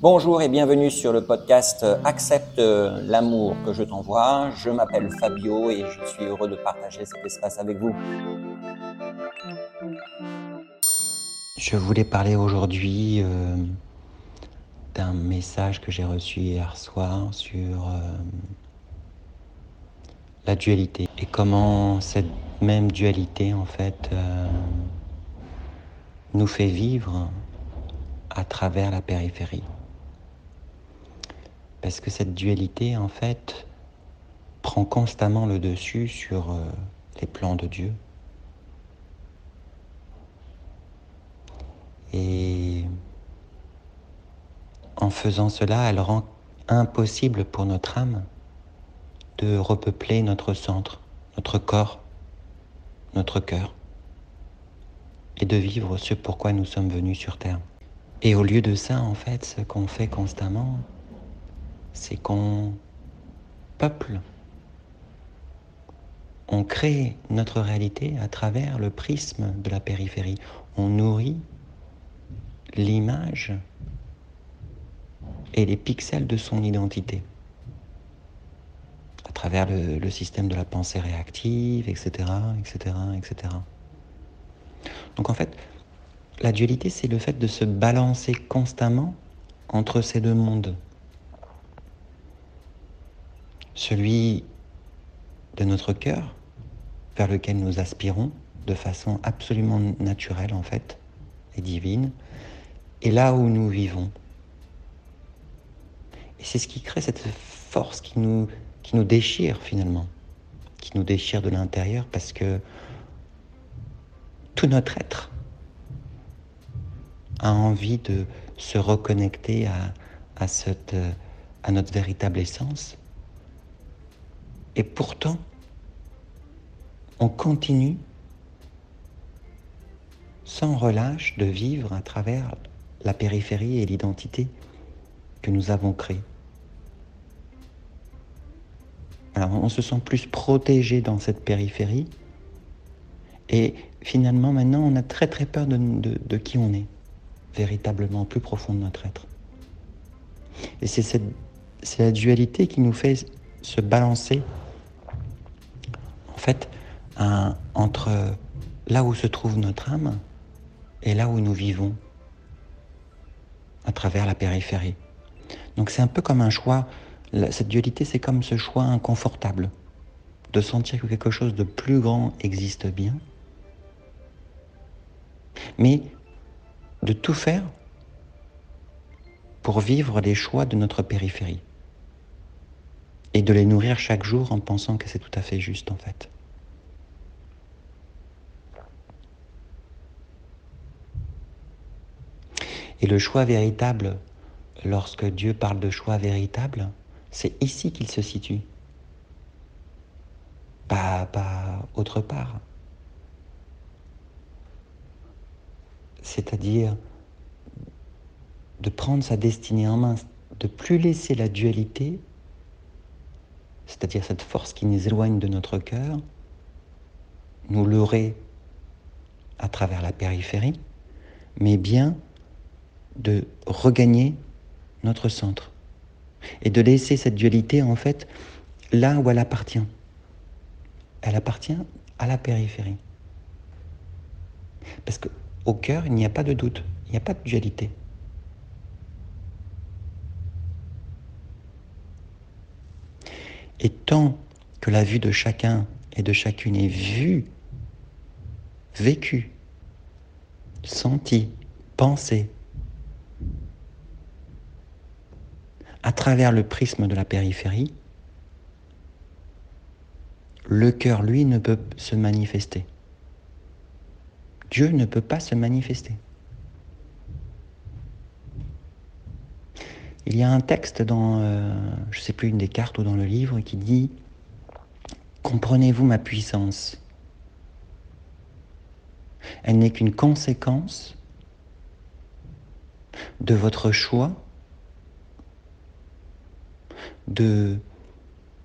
Bonjour et bienvenue sur le podcast Accepte l'amour que je t'envoie. Je m'appelle Fabio et je suis heureux de partager cet espace avec vous. Je voulais parler aujourd'hui euh, d'un message que j'ai reçu hier soir sur euh, la dualité et comment cette même dualité en fait euh, nous fait vivre à travers la périphérie. Parce que cette dualité en fait prend constamment le dessus sur euh, les plans de Dieu. Et en faisant cela, elle rend impossible pour notre âme de repeupler notre centre, notre corps, notre cœur, et de vivre ce pourquoi nous sommes venus sur Terre. Et au lieu de ça, en fait, ce qu'on fait constamment, c'est qu'on peuple, on crée notre réalité à travers le prisme de la périphérie. On nourrit l'image et les pixels de son identité à travers le, système de la pensée réactive, etc., etc., etc. Donc en fait, la dualité, c'est le fait de se balancer constamment entre ces deux mondes. Celui de notre cœur, vers lequel nous aspirons de façon absolument naturelle en fait, et divine, et là où nous vivons. Et c'est ce qui crée cette force qui nous, qui nous déchire finalement, qui nous déchire de l'intérieur parce que tout notre être a envie de se reconnecter à, notre véritable essence. Et pourtant, on continue sans relâche de vivre à travers la périphérie et l'identité que nous avons créée. On se sent plus protégé dans cette périphérie. Et finalement, maintenant, on a très très peur de, qui on est, véritablement, plus profond de notre être. Et c'est la dualité qui nous fait se balancer, en fait, entre là où se trouve notre âme et là où nous vivons, à travers la périphérie. Donc c'est un peu comme un choix cette dualité, c'est comme ce choix inconfortable de sentir que quelque chose de plus grand existe bien, mais de tout faire pour vivre les choix de notre périphérie et de les nourrir chaque jour en pensant que c'est tout à fait juste en fait. Et le choix véritable, lorsque Dieu parle de choix véritable, c'est ici qu'il se situe. Pas, pas autre part. C'est-à-dire de prendre sa destinée en main, de plus laisser la dualité, c'est-à-dire cette force qui nous éloigne de notre cœur, nous leurrer à travers la périphérie, mais bien de regagner notre centre et de laisser cette dualité en fait là où elle appartient. Elle appartient à la périphérie. Parce qu'au cœur, il n'y a pas de doute, il n'y a pas de dualité. Et tant que la vue de chacun et de chacune est vue, vécue, sentie, pensée, à travers le prisme de la périphérie, le cœur, lui, ne peut se manifester. Dieu ne peut pas se manifester. Il y a un texte dans, euh, je ne sais plus, une des cartes ou dans le livre qui dit Comprenez-vous ma puissance? Elle n'est qu'une conséquence de votre choix de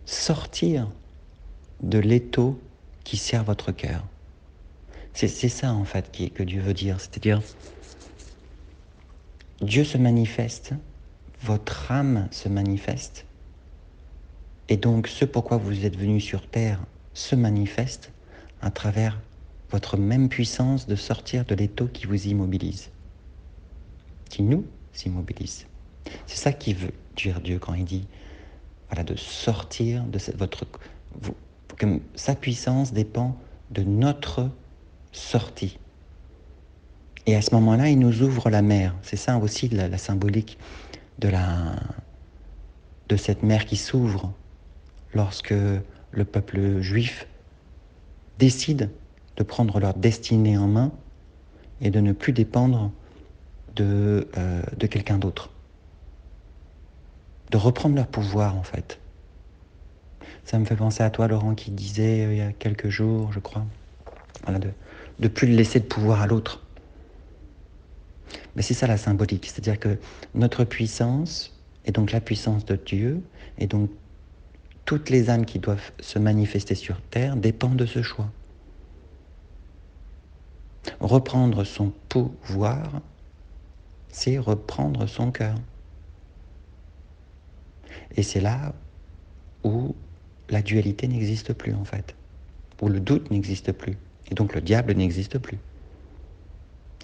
sortir de l'étau qui sert votre cœur. C'est ça en fait que Dieu veut dire, c'est-à-dire Dieu se manifeste, votre âme se manifeste, et donc ce pourquoi vous êtes venu sur Terre se manifeste à travers votre même puissance de sortir de l'étau qui vous immobilise, qui nous immobilise. C'est ça qui veut dire Dieu quand il dit voilà, de sortir de cette, votre... que sa puissance dépend de notre sortie. Et à ce moment-là, il nous ouvre la mer. C'est ça aussi la, la symbolique de, la, de cette mer qui s'ouvre lorsque le peuple juif décide de prendre leur destinée en main et de ne plus dépendre de, euh, de quelqu'un d'autre. De reprendre leur pouvoir en fait. Ça me fait penser à toi Laurent qui disait euh, il y a quelques jours, je crois, voilà, de ne plus laisser de pouvoir à l'autre. Mais c'est ça la symbolique, c'est-à-dire que notre puissance, et donc la puissance de Dieu, et donc toutes les âmes qui doivent se manifester sur Terre dépendent de ce choix. Reprendre son pouvoir, c'est reprendre son cœur. Et c'est là où la dualité n'existe plus en fait, où le doute n'existe plus, et donc le diable n'existe plus.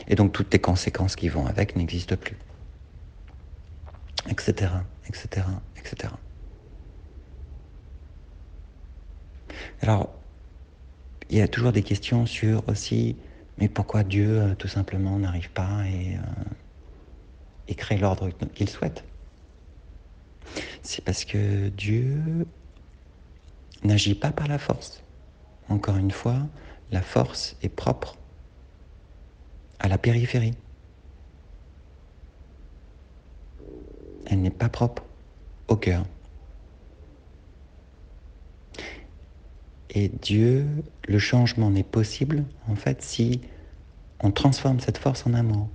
Et donc toutes les conséquences qui vont avec n'existent plus. Etc. etc. etc. Alors, il y a toujours des questions sur aussi, mais pourquoi Dieu euh, tout simplement n'arrive pas et, euh, crée l'ordre qu'il souhaite? C'est parce que Dieu n'agit pas par la force. Encore une fois, la force est propre à la périphérie. Elle n'est pas propre au cœur. Et Dieu, le changement n'est possible, en fait, si on transforme cette force en amour.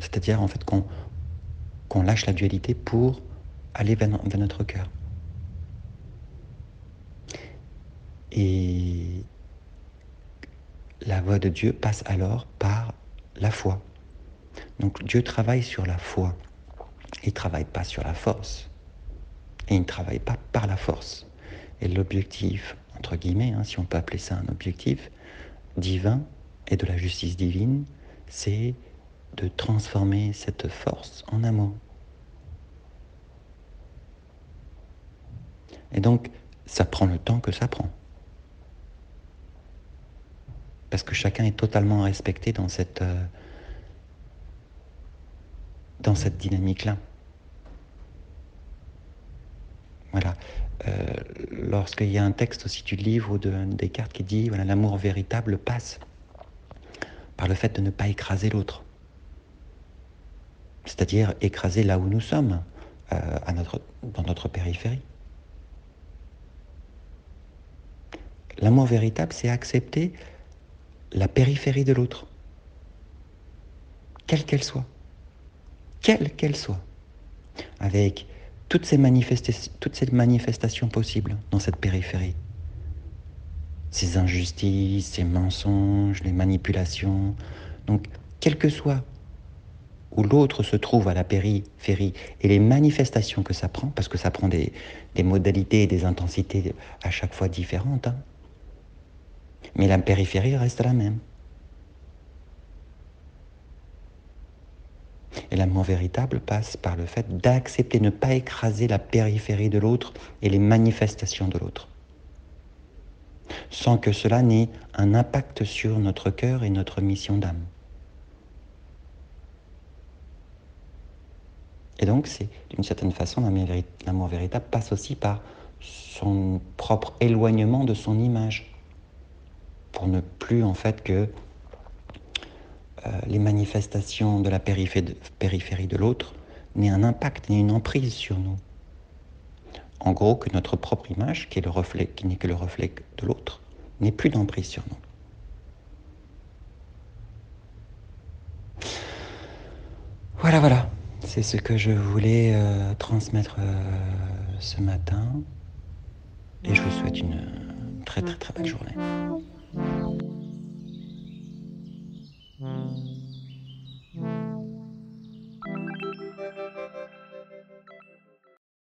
C'est-à-dire, en fait, qu'on lâche la dualité pour aller vers, vers notre cœur. Et la voie de Dieu passe alors par la foi. Donc Dieu travaille sur la foi. Il ne travaille pas sur la force. Et il ne travaille pas par la force. Et l'objectif, entre guillemets, hein, si on peut appeler ça un objectif divin et de la justice divine, c'est de transformer cette force en amour. Et donc, ça prend le temps que ça prend. Parce que chacun est totalement respecté dans cette, euh, dans cette dynamique-là. Voilà. Euh, lorsqu'il y a un texte aussi du livre ou de, des cartes qui dit voilà, l'amour véritable passe par le fait de ne pas écraser l'autre. C'est-à-dire écraser là où nous sommes, euh, à notre, dans notre périphérie. L'amour véritable, c'est accepter la périphérie de l'autre, quelle qu'elle soit, quelle qu'elle soit, avec toutes ces, manifestations, possibles dans cette périphérie. Ces injustices, ces mensonges, les manipulations. Donc, quel que soit où l'autre se trouve à la périphérie et les manifestations que ça prend, parce que ça prend des, modalités et des intensités à chaque fois différentes, hein. Mais la périphérie reste la même. Et l'amour véritable passe par le fait d'accepter, ne pas écraser la périphérie de l'autre et les manifestations de l'autre, sans que cela n'ait un impact sur notre cœur et notre mission d'âme. Et donc, c'est d'une certaine façon, l'amour véritable passe aussi par son propre éloignement de son image, pour ne plus en fait que euh, les manifestations de la périphérie de, l'autre n'aient un impact, ni une emprise sur nous. En gros, que notre propre image, qui est le reflet, qui n'est que le reflet de l'autre, n'ait plus d'emprise sur nous. Voilà, voilà. C'est ce que je voulais euh, transmettre euh, ce matin. Et je vous souhaite une très très très belle journée. Mm-hmm.